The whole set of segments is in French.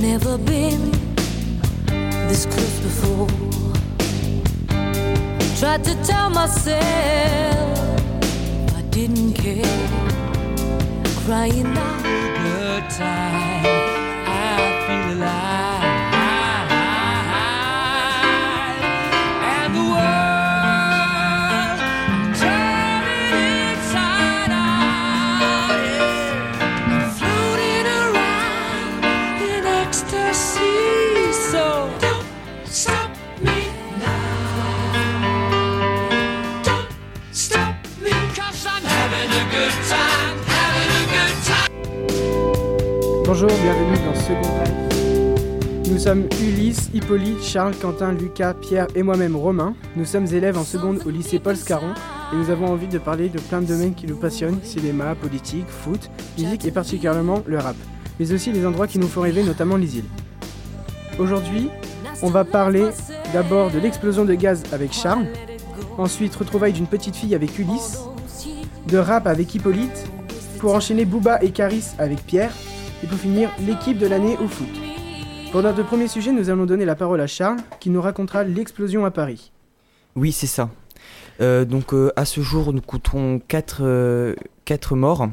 Never been this close before. Tried to tell myself I didn't care. Crying out, good time. I feel alive. Bonjour, bienvenue dans Second. Nous sommes Ulysse, Hippolyte, Charles, Quentin, Lucas, Pierre et moi-même Romain. Nous sommes élèves en seconde au lycée Paul Scarron et nous avons envie de parler de plein de domaines qui nous passionnent, cinéma, politique, foot, musique et particulièrement le rap, mais aussi les endroits qui nous font rêver, notamment les îles. Aujourd'hui, on va parler d'abord de l'explosion de gaz avec Charles, ensuite retrouvailles d'une petite fille avec Ulysse, de rap avec Hippolyte, pour enchaîner Booba et Caris avec Pierre, et pour finir l'équipe de l'année au foot. Pour notre premier sujet, nous allons donner la parole à Charles, qui nous racontera l'explosion à Paris. Oui, c'est ça. Euh, donc euh, à ce jour, nous comptons 4, morts.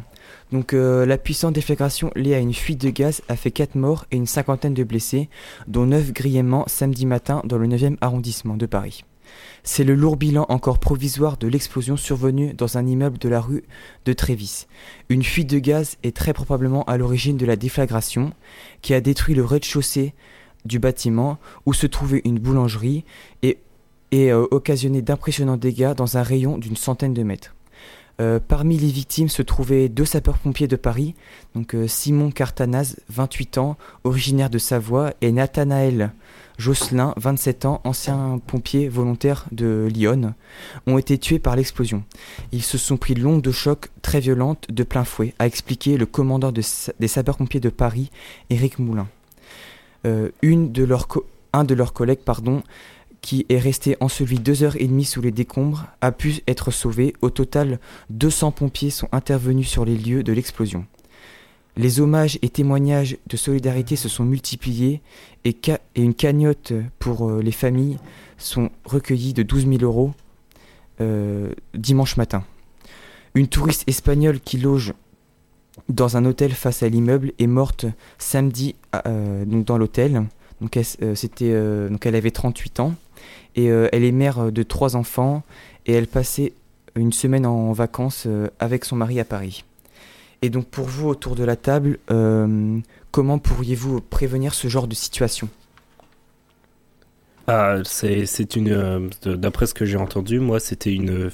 Donc euh, la puissante déflagration liée à une fuite de gaz a fait 4 morts et une cinquantaine de blessés, dont 9 grièvement samedi matin dans le 9e arrondissement de Paris. C'est le lourd bilan encore provisoire de l'explosion survenue dans un immeuble de la rue de Trévis. Une fuite de gaz est très probablement à l'origine de la déflagration qui a détruit le rez-de-chaussée du bâtiment où se trouvait une boulangerie et, euh, occasionné d'impressionnants dégâts dans un rayon d'une centaine de mètres. Euh, parmi les victimes se trouvaient deux sapeurs-pompiers de Paris, donc euh, Simon Cartanaz, 28 ans, originaire de Savoie, et Nathanaël Josselin, 27 ans, ancien pompier volontaire de Lyon, ont été tués par l'explosion. Ils se sont pris l'onde de choc très violente de plein fouet, a expliqué le commandant des sapeurs-pompiers de Paris, Éric Moulin. Euh, un de leurs collègues, pardon, qui est resté enseveli deux heures et demie sous les décombres, a pu être sauvé. Au total, 200 pompiers sont intervenus sur les lieux de l'explosion. Les hommages et témoignages de solidarité se sont multipliés et, une cagnotte pour euh, les familles sont recueillies de 12 000 euros euh, dimanche matin. Une touriste espagnole qui loge dans un hôtel face à l'immeuble est morte samedi euh, dans l'hôtel. Elle, c'était, elle avait 38 ans et elle est mère de trois enfants et elle passait une semaine en vacances avec son mari à Paris. Et donc pour vous autour de la table, euh, comment pourriez-vous prévenir ce genre de situation? Ah, c'est une. euh, D'après ce que j'ai entendu, moi, c'était une.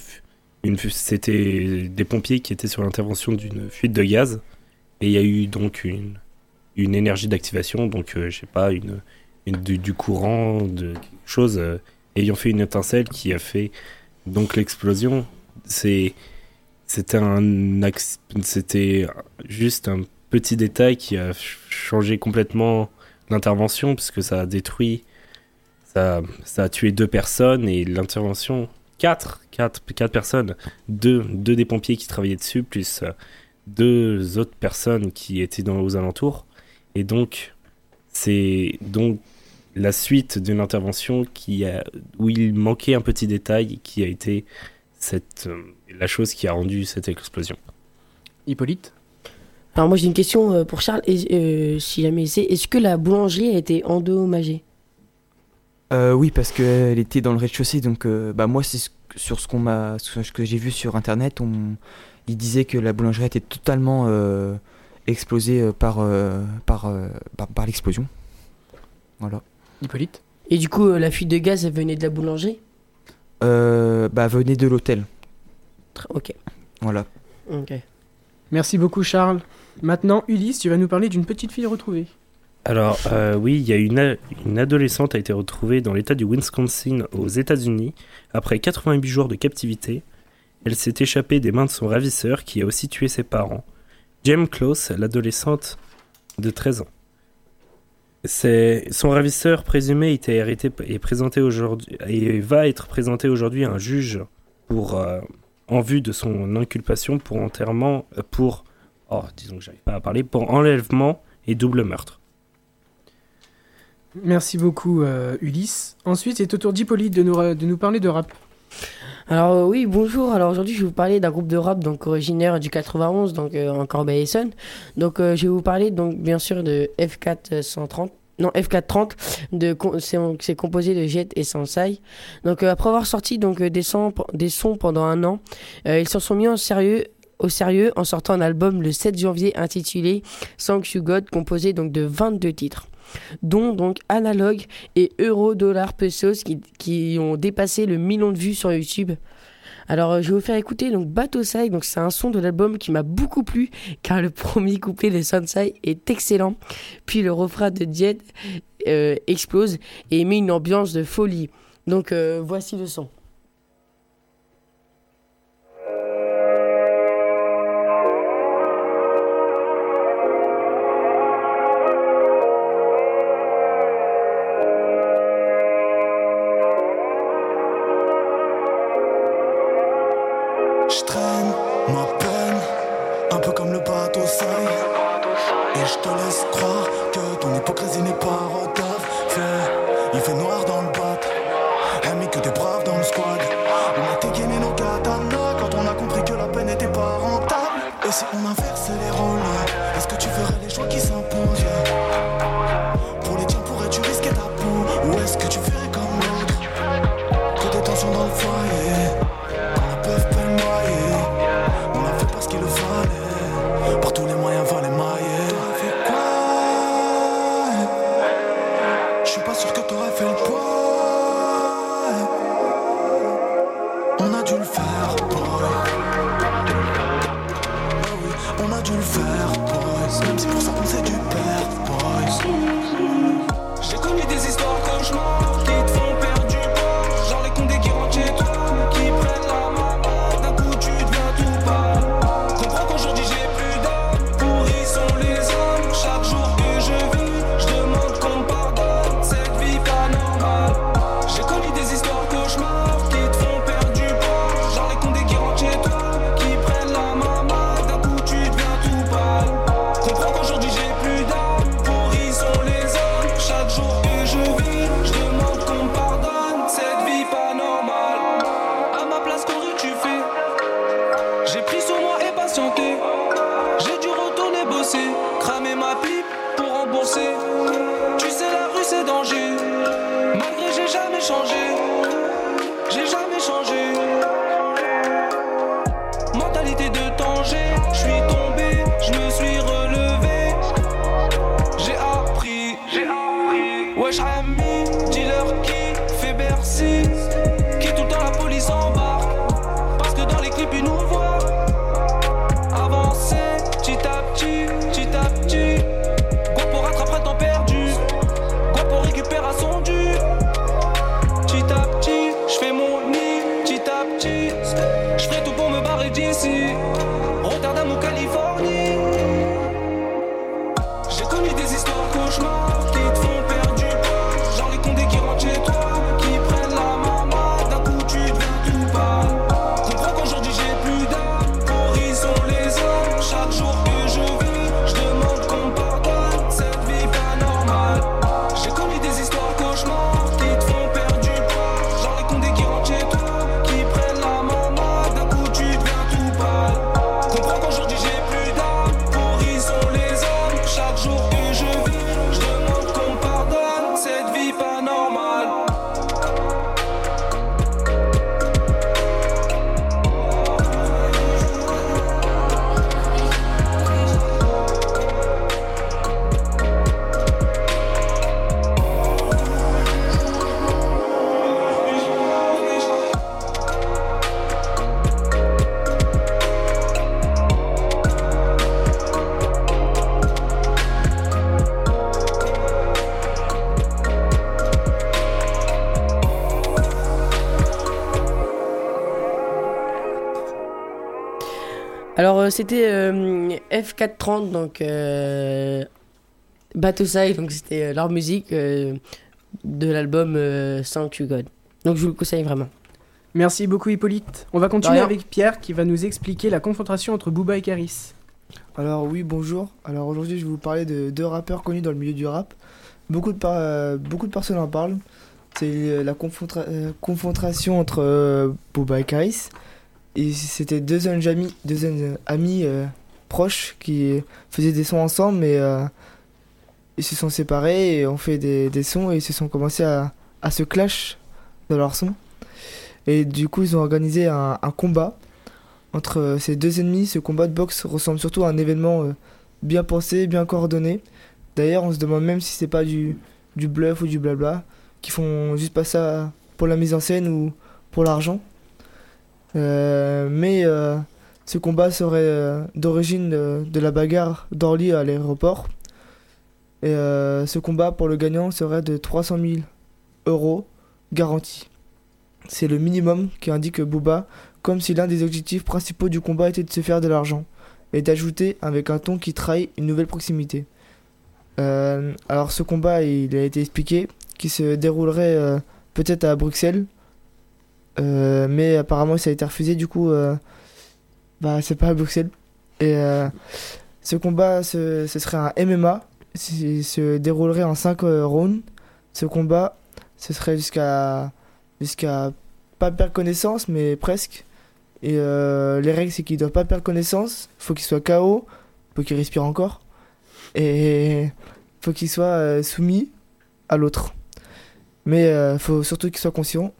une c'était des pompiers qui étaient sur l'intervention d'une fuite de gaz. Et il y a eu donc une, une énergie d'activation, donc euh, je sais pas, une, du courant, de quelque chose euh, ayant fait une étincelle qui a fait donc l'explosion. C'est. C'était un. C'était juste un petit détail qui a ch- changé complètement l'intervention, puisque ça a détruit ça, ça a tué deux personnes et l'intervention, quatre, quatre, quatre personnes, deux, deux des pompiers qui travaillaient dessus, plus euh, deux autres personnes qui étaient dans, aux alentours. Et donc, c'est donc la suite d'une intervention qui a, où il manquait un petit détail qui a été cette, euh, la chose qui a rendu cette explosion. Hippolyte Alors moi j'ai une question euh, pour Charles, et, euh, si jamais c'est, est-ce que la boulangerie a été endommagée? Euh, oui, parce qu'elle était dans le rez-de-chaussée, donc euh, bah, moi, c'est ce- sur ce qu'on m'a, ce que j'ai vu sur internet, on, il disait que la boulangerie était totalement euh, explosée par, euh, par, euh, par, par l'explosion. Voilà. Hippolyte Et du coup la fuite de gaz elle venait de la boulangerie? Euh, bah, venez de l'hôtel. Ok. Voilà. Ok. Merci beaucoup Charles. Maintenant, Ulysse, tu vas nous parler d'une petite fille retrouvée. Alors, euh, oui, il y a une, a- une adolescente a été retrouvée dans l'état du Wisconsin aux États-Unis après 88 jours de captivité. Elle s'est échappée des mains de son ravisseur qui a aussi tué ses parents. James Close, l'adolescente de 13 ans. C'est son ravisseur présumé était arrêté et présenté aujourd'hui et va être présenté aujourd'hui à un juge pour euh, en vue de son inculpation pour enterrement euh, pour oh disons que j'arrive pas à parler pour enlèvement et double meurtre. Merci beaucoup euh, Ulysse. Ensuite, c'est au tour d'Hippolyte de nous, de nous parler de rap. Alors euh, oui, bonjour. Alors aujourd'hui, je vais vous parler d'un groupe de rap donc originaire du 91, donc euh, en Corbeil-Essonne. Donc euh, je vais vous parler donc bien sûr de F430. Non, F430, de, c'est composé de Jet et Sansai. Donc euh, après avoir sorti donc euh, des, sons, des sons pendant un an, euh, ils sont mis au sérieux en sortant un album le 7 janvier intitulé Thank You God, composé donc de 22 titres dont donc Analog et Euro Dollar Pesos qui, qui ont dépassé le million de vues sur YouTube. Alors euh, je vais vous faire écouter donc Bateau Sai, donc c'est un son de l'album qui m'a beaucoup plu car le premier couplet de Sansai est excellent, puis le refrain de Jet euh, explose et met une ambiance de folie. Donc euh, voici le son. Je traîne ma peine, un peu comme le bateau saille. Et je te laisse croire que ton hypocrisie n'est pas retard. Fait, il fait noir dans le bat. Ami que t'es brave dans le squad. On a dégainé nos katanas quand on a compris que la peine n'était pas rentable. Et si on inversait les rôles, Je suis pas sûr que t'aurais fait le poids. On a dû le faire, boy. Ah on a dû le faire, boy. Si pour ça on sait du Alors euh, c'était euh, F430 donc euh, Bateau Sai donc c'était euh, leur musique euh, de l'album euh, Thank You God. Donc je vous le conseille vraiment. Merci beaucoup Hippolyte. On va continuer avec Pierre qui va nous expliquer la confrontation entre Booba et Karis. Alors oui, bonjour. Alors aujourd'hui, je vais vous parler de deux rappeurs connus dans le milieu du rap. beaucoup de, par- euh, beaucoup de personnes en parlent. C'est la confrontation entre euh, Booba et Karis. C'était deux jeunes amis, deux euh, amis euh, proches qui faisaient des sons ensemble, mais euh, ils se sont séparés et ont fait des, sons et ils se sont commencés à, à se clash dans leurs sons. Et du coup, ils ont organisé un, combat entre ces deux ennemis. Ce combat de boxe ressemble surtout à un événement bien pensé, bien coordonné. D'ailleurs, on se demande même si c'est pas du, du bluff ou du blabla, qui font juste pas ça pour la mise en scène ou pour l'argent. Euh, mais euh, ce combat serait euh, d'origine de, la bagarre d'Orly à l'aéroport. Et ce combat pour le gagnant serait de 300 000 euros garantis. C'est le minimum qui indique Booba, comme si l'un des objectifs principaux du combat était de se faire de l'argent, et d'ajouter avec un ton qui trahit une nouvelle proximité. Alors ce combat, il a été expliqué, qui se déroulerait peut-être à Bruxelles, mais apparemment ça a été refusé, du coup, euh, bah c'est pas à Bruxelles. Et euh, ce combat, ce, serait un MMA, il se déroulerait en 5 rounds. Ce combat, ce serait jusqu'à jusqu'à pas perdre connaissance, mais presque. Et euh, les règles, c'est qu'il doit pas perdre connaissance, faut qu'il soit KO, faut qu'il respire encore, et faut qu'il soit euh, soumis à l'autre. Mais euh, faut surtout qu'il soit conscient.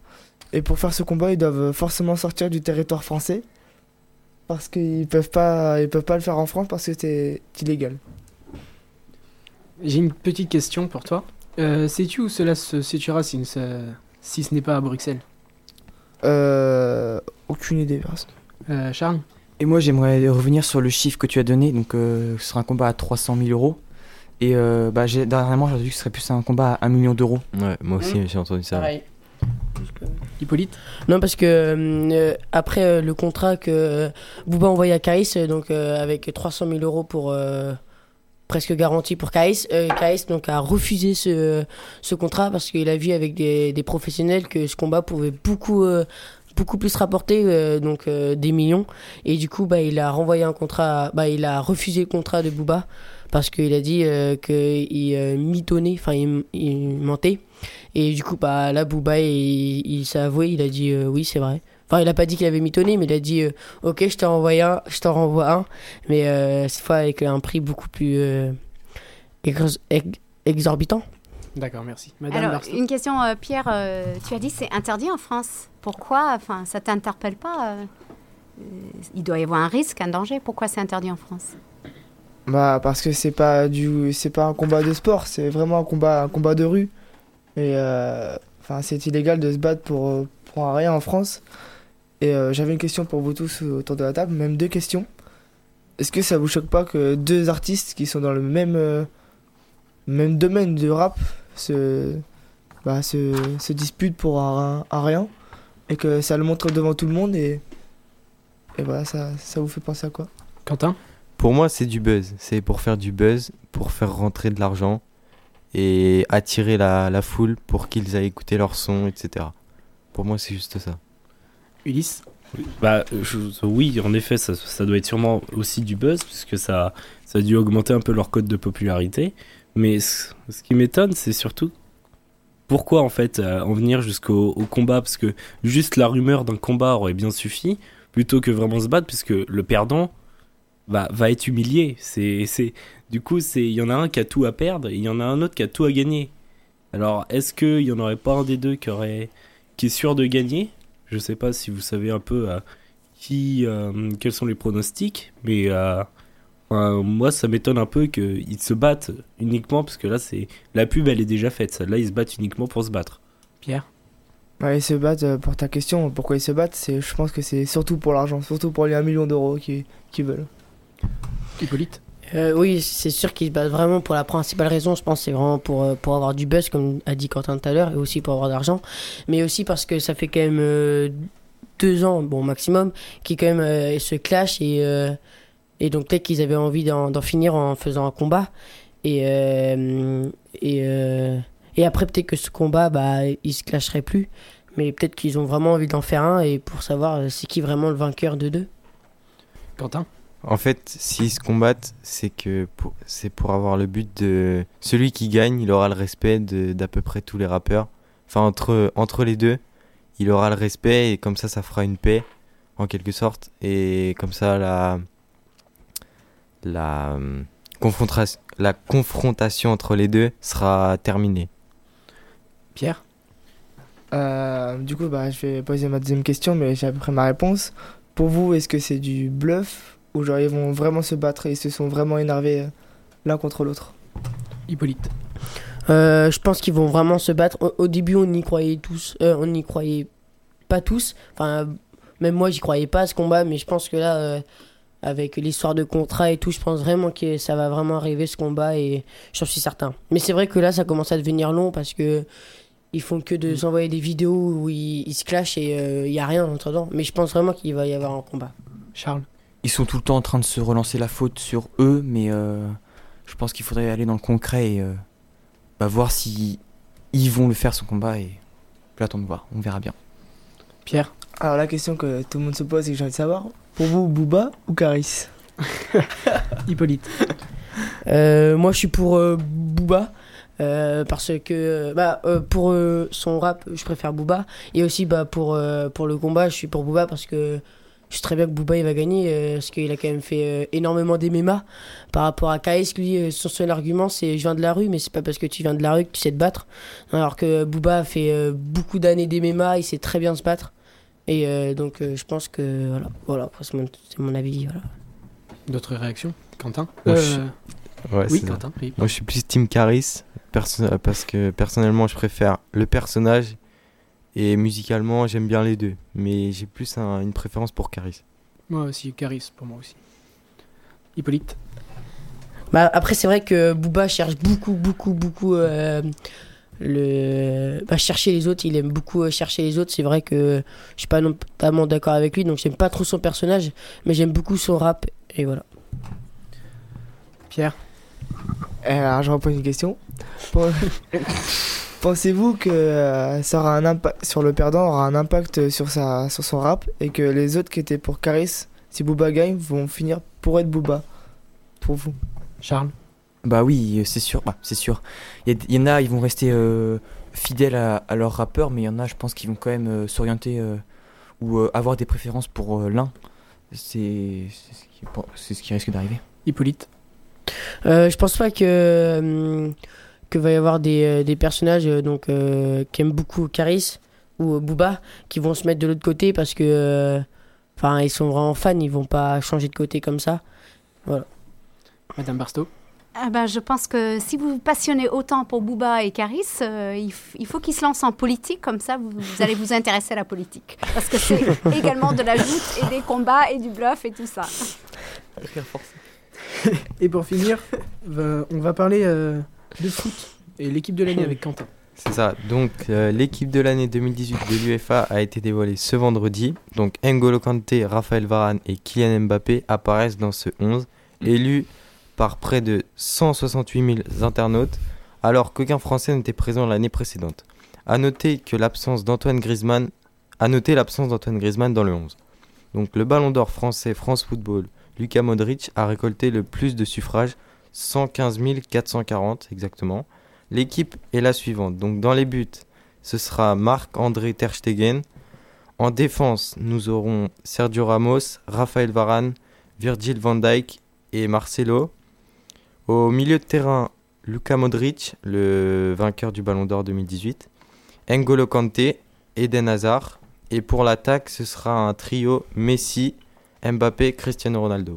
Et pour faire ce combat, ils doivent forcément sortir du territoire français, parce qu'ils peuvent pas, ils peuvent pas le faire en France parce que c'est illégal. J'ai une petite question pour toi. Euh, Sais-tu où cela se situera si, ce- si ce n'est pas à Bruxelles? Euh, aucune idée. personne. Euh, Charles? Et moi, j'aimerais revenir sur le chiffre que tu as donné. Donc, euh, ce sera un combat à 300 000 euros. Et euh, bah, dernièrement, j'ai vu que ce serait plus un combat à 1 million d'euros. Ouais, moi aussi, j'ai entendu ça. Pareil. Hippolyte Non, parce que euh, après euh, le contrat que euh, Booba a envoyé à Kaïs, euh, donc euh, avec 300 000 euros pour euh, presque garanti pour Kaïs, euh, Kaïs donc a refusé ce, ce contrat parce qu'il a vu avec des, des professionnels que ce combat pouvait beaucoup euh, beaucoup plus rapporter euh, donc euh, des millions. Et du coup bah il a renvoyé un contrat bah il a refusé le contrat de Booba parce qu'il a dit euh, qu'il euh, mitonnait enfin il, il mentait et du coup, bah, là, Booba, il, il s'est avoué, il a dit euh, oui, c'est vrai. Enfin, il a pas dit qu'il avait mitonné, mais il a dit euh, ok, je t'en envoie un, je t'en renvoie un, mais euh, cette fois avec un prix beaucoup plus euh, ex- ex- exorbitant. D'accord, merci. Madame Alors, Barstow une question, euh, Pierre. euh, tu as dit c'est interdit en France. Pourquoi? Enfin, ça t'interpelle pas Il doit y avoir un risque, un danger. Pourquoi c'est interdit en France? Bah parce que c'est pas du c'est pas un combat de sport, c'est vraiment un combat un combat de rue. Et euh, enfin c'est illégal de se battre pour pour rien en France. Et euh, j'avais une question pour vous tous autour de la table, même deux questions. Est-ce que ça vous choque pas que deux artistes qui sont dans le même euh, même domaine de rap se bah, se, se disputent pour un rien et que ça le montre devant tout le monde et et voilà ça ça vous fait penser à quoi? Quentin? Pour moi, c'est du buzz. C'est pour faire du buzz, pour faire rentrer de l'argent et attirer la, la foule pour qu'ils aillent écouter leur son, etc. Pour moi, c'est juste ça. Ulysse Bah, je- oui, en effet, ça, ça doit être sûrement aussi du buzz, puisque ça, ça a dû augmenter un peu leur code de popularité. Mais ce, ce qui m'étonne, c'est surtout pourquoi en fait euh, en venir jusqu'au au combat, parce que juste la rumeur d'un combat aurait bien suffi, plutôt que vraiment se battre, puisque le perdant va, va être humilié. C'est, c'est, du coup, c'est, il y en a un qui a tout à perdre, et il y en a un autre qui a tout à gagner. Alors, est-ce qu'il y en aurait pas un des deux qui aurait, qui est sûr de gagner? Je sais pas si vous savez un peu euh, qui, euh, quels sont les pronostics, mais euh, enfin, moi ça m'étonne un peu qu'ils se battent uniquement parce que là c'est la pub elle est déjà faite. Là ils se battent uniquement pour se battre. Pierre? Ouais, ils se battent, pour ta question, pourquoi ils se battent, c'est, je pense que c'est surtout pour l'argent, surtout pour les 1 million d'euros qu'ils qu'ils veulent. Hippolyte Euh, oui, c'est sûr qu'ils se battent vraiment pour la principale raison, je pense, c'est vraiment pour, euh, pour avoir du buzz, comme a dit Quentin tout à l'heure, et aussi pour avoir de l'argent, mais aussi parce que ça fait quand même euh, deux ans, bon maximum, qui quand même euh, se clashent et, et donc peut-être qu'ils avaient envie d'en finir en faisant un combat. Et, et, et après, peut-être que ce combat, bah, il se clasherait plus, mais peut-être qu'ils ont vraiment envie d'en faire un et pour savoir c'est qui vraiment le vainqueur de deux. Quentin En fait, s'ils se combattent, c'est que pour, c'est pour avoir le but de celui qui gagne, il aura le respect de- d'à peu près tous les rappeurs. Enfin entre entre les deux, il aura le respect et comme ça, ça fera une paix en quelque sorte et comme ça la la euh, confrontation la confrontation entre les deux sera terminée. Pierre? Euh, du coup, bah, je vais poser ma deuxième question, mais j'ai à peu près ma réponse. Pour vous, est-ce que c'est du bluff genre ils vont vraiment se battre et ils se sont vraiment énervés euh, l'un contre l'autre Hippolyte. Euh, je pense qu'ils vont vraiment se battre. Au, au début, on y croyait tous. euh, on n'y croyait pas tous. Enfin, même moi, j'y croyais pas à ce combat. Mais je pense que là, euh, avec l'histoire de contrat et tout, je pense vraiment que ça va vraiment arriver ce combat. Et j'en suis certain. Mais c'est vrai que là, ça commence à devenir long parce que ils font que de s'envoyer des vidéos où ils, ils se clashent et euh, il y a rien entre temps. Mais je pense vraiment qu'il va y avoir un combat. Charles. Ils sont tout le temps en train de se relancer la faute sur eux, mais euh, je pense qu'il faudrait aller dans le concret et euh, bah, voir si ils vont le faire son combat et j'attends de voir, on verra bien. Pierre? Alors la question que tout le monde se pose et que j'ai envie de savoir, pour vous, Booba ou Caris? Hippolyte. Euh, moi, je suis pour euh, Booba. euh, parce que bah, euh, pour euh, son rap, je préfère Booba. Et aussi bah, pour, euh, pour le combat, je suis pour Booba parce que je sais très bien que Booba il va gagner. euh, parce qu'il a quand même fait euh, énormément d'MMA par rapport à KS. Lui, euh, son seul argument, c'est je viens de la rue, mais c'est pas parce que tu viens de la rue que tu sais te battre. Alors que Booba a fait euh, beaucoup d'années d'MMA, il sait très bien se battre. Et euh, donc, euh, je pense que voilà, voilà après, c'est mon, c'est mon avis. Voilà. D'autres réactions Quentin Euh, Ouais, Oui, Quentin. oui. Moi, je suis plus Team Caris perso- parce que personnellement, je préfère le personnage et musicalement, j'aime bien les deux. Mais j'ai plus un- une préférence pour Caris. Moi aussi, Caris, pour moi aussi. Hippolyte. Bah, après, c'est vrai que Booba cherche beaucoup, beaucoup, beaucoup euh, le... bah, chercher les autres. Il aime beaucoup euh, chercher les autres. C'est vrai que je suis pas notamment d'accord avec lui, donc j'aime pas trop son personnage, mais j'aime beaucoup son rap. Et voilà. Pierre. Alors je repose une question. Pensez-vous que euh, ça aura un impact sur le perdant aura un impact sur sa sur son rap et que les autres qui étaient pour Caris, si Booba gagne, vont finir pour être Booba? Pour vous Charles? Bah oui, c'est sûr, bah, c'est sûr. Il y, en a, ils vont rester euh, fidèles à, à leur rappeur, mais il y en a, je pense, qui vont quand même euh, s'orienter euh, ou euh, avoir des préférences pour euh, l'un. C'est c'est ce, qui- bon, c'est ce qui risque d'arriver. Hippolyte? Euh, je pense pas que hum, que va y avoir des, euh, des personnages euh, donc euh, qui aiment beaucoup Caris ou euh, Booba qui vont se mettre de l'autre côté parce que euh, enfin ils sont vraiment fans, ils vont pas changer de côté comme ça. Madame Barstow. Ah ben, je pense que si vous vous passionnez autant pour Booba et Caris, euh, il, il faut qu'ils se lancent en politique, comme ça vous, vous allez vous intéresser à la politique. Parce que c'est également de la joute et des combats et du bluff et tout ça. Et pour finir, on va parler euh, de foot et l'équipe de l'année avec Quentin. C'est ça. Donc, euh, l'équipe de l'année 2018 de l'UEFA a été dévoilée ce vendredi. Donc, N'Golo Kanté, Raphaël Varane et Kylian Mbappé apparaissent dans ce 11, élus par près de 168 000 internautes, alors qu'aucun Français n'était présent l'année précédente. À noter que l'absence d'Antoine Griezmann, à noter l'absence d'Antoine Griezmann dans le 11. Donc, le Ballon d'Or français France Football, Lucas Modric a récolté le plus de suffrages, 115 440 exactement. L'équipe est la suivante. Donc dans les buts, ce sera Marc-André Ter Stegen. En défense, nous aurons Sergio Ramos, Raphaël Varane, Virgil van Dijk et Marcelo. Au milieu de terrain, Luka Modric, le vainqueur du Ballon d'Or 2018. N'Golo Kanté, Eden Hazard. Et pour l'attaque, ce sera un trio Messi, Mbappé, Cristiano Ronaldo.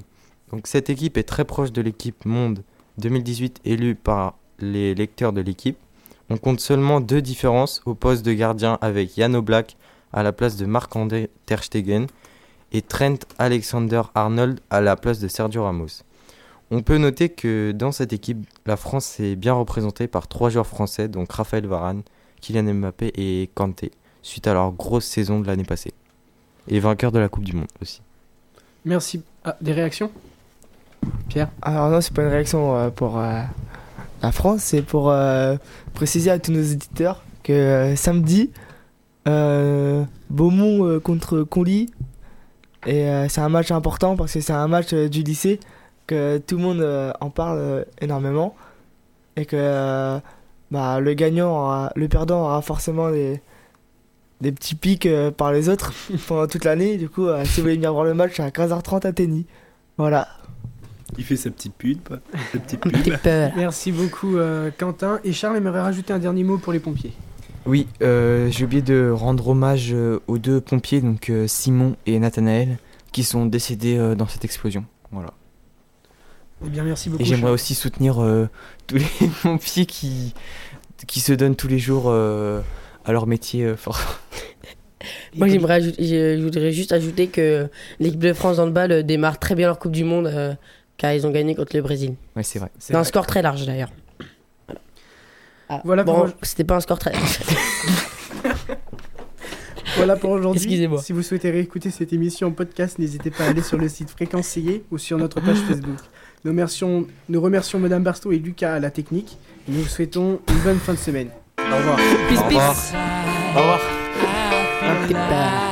Cette équipe est très proche de l'équipe Monde 2018 élue par les lecteurs de l'équipe. On compte seulement deux différences au poste de gardien avec Jan Oblak à la place de Marc-André Ter Stegen et Trent Alexander-Arnold à la place de Sergio Ramos. On peut noter que dans cette équipe, la France est bien représentée par trois joueurs français, donc Raphaël Varane, Kylian Mbappé et Kanté, suite à leur grosse saison de l'année passée. Et vainqueur de la Coupe du Monde aussi. Merci. Ah, des réactions? Pierre Alors non, c'est pas une réaction euh, pour euh, la France, c'est pour euh, préciser à tous nos éditeurs que samedi, Beaumont contre Conly, Et c'est un match important parce que c'est un match du lycée que tout le monde en parle énormément et que bah, le gagnant, aura- le perdant aura forcément des, des petits pics par les autres pendant toute l'année. Du coup, si vous voulez venir voir le match, à 15h30 à Tenny. Voilà. Il fait sa petite pub. Sa petite pub. Merci beaucoup euh, Quentin. Et Charles aimerait rajouter un dernier mot pour les pompiers. Oui, euh, j'ai oublié de rendre hommage euh, aux deux pompiers, donc euh, Simon et Nathanaël, qui sont décédés euh, dans cette explosion. Voilà. Eh bien, merci beaucoup. Et j'aimerais aussi soutenir euh, tous les pompiers qui, qui se donnent tous les jours euh, à leur métier euh, fort. Moi, j'aimerais je voudrais juste ajouter que l'équipe de France handball euh, démarre très bien leur Coupe du Monde euh, car ils ont gagné contre le Brésil. Ouais, c'est vrai. C'est C'est un vrai. score très large d'ailleurs. Voilà. Voilà pour bon, moi. c'était pas un score très large. Voilà pour aujourd'hui. Excusez-moi. Si vous souhaitez réécouter cette émission en podcast, n'hésitez pas à aller sur le site Fréquencier ou sur notre page Facebook. Nous remercions, nous remercions Madame Barstow et Lucas à la technique. Et nous vous souhaitons une bonne fin de semaine. Au revoir. Peace, Au revoir. peace. Au revoir. Un petit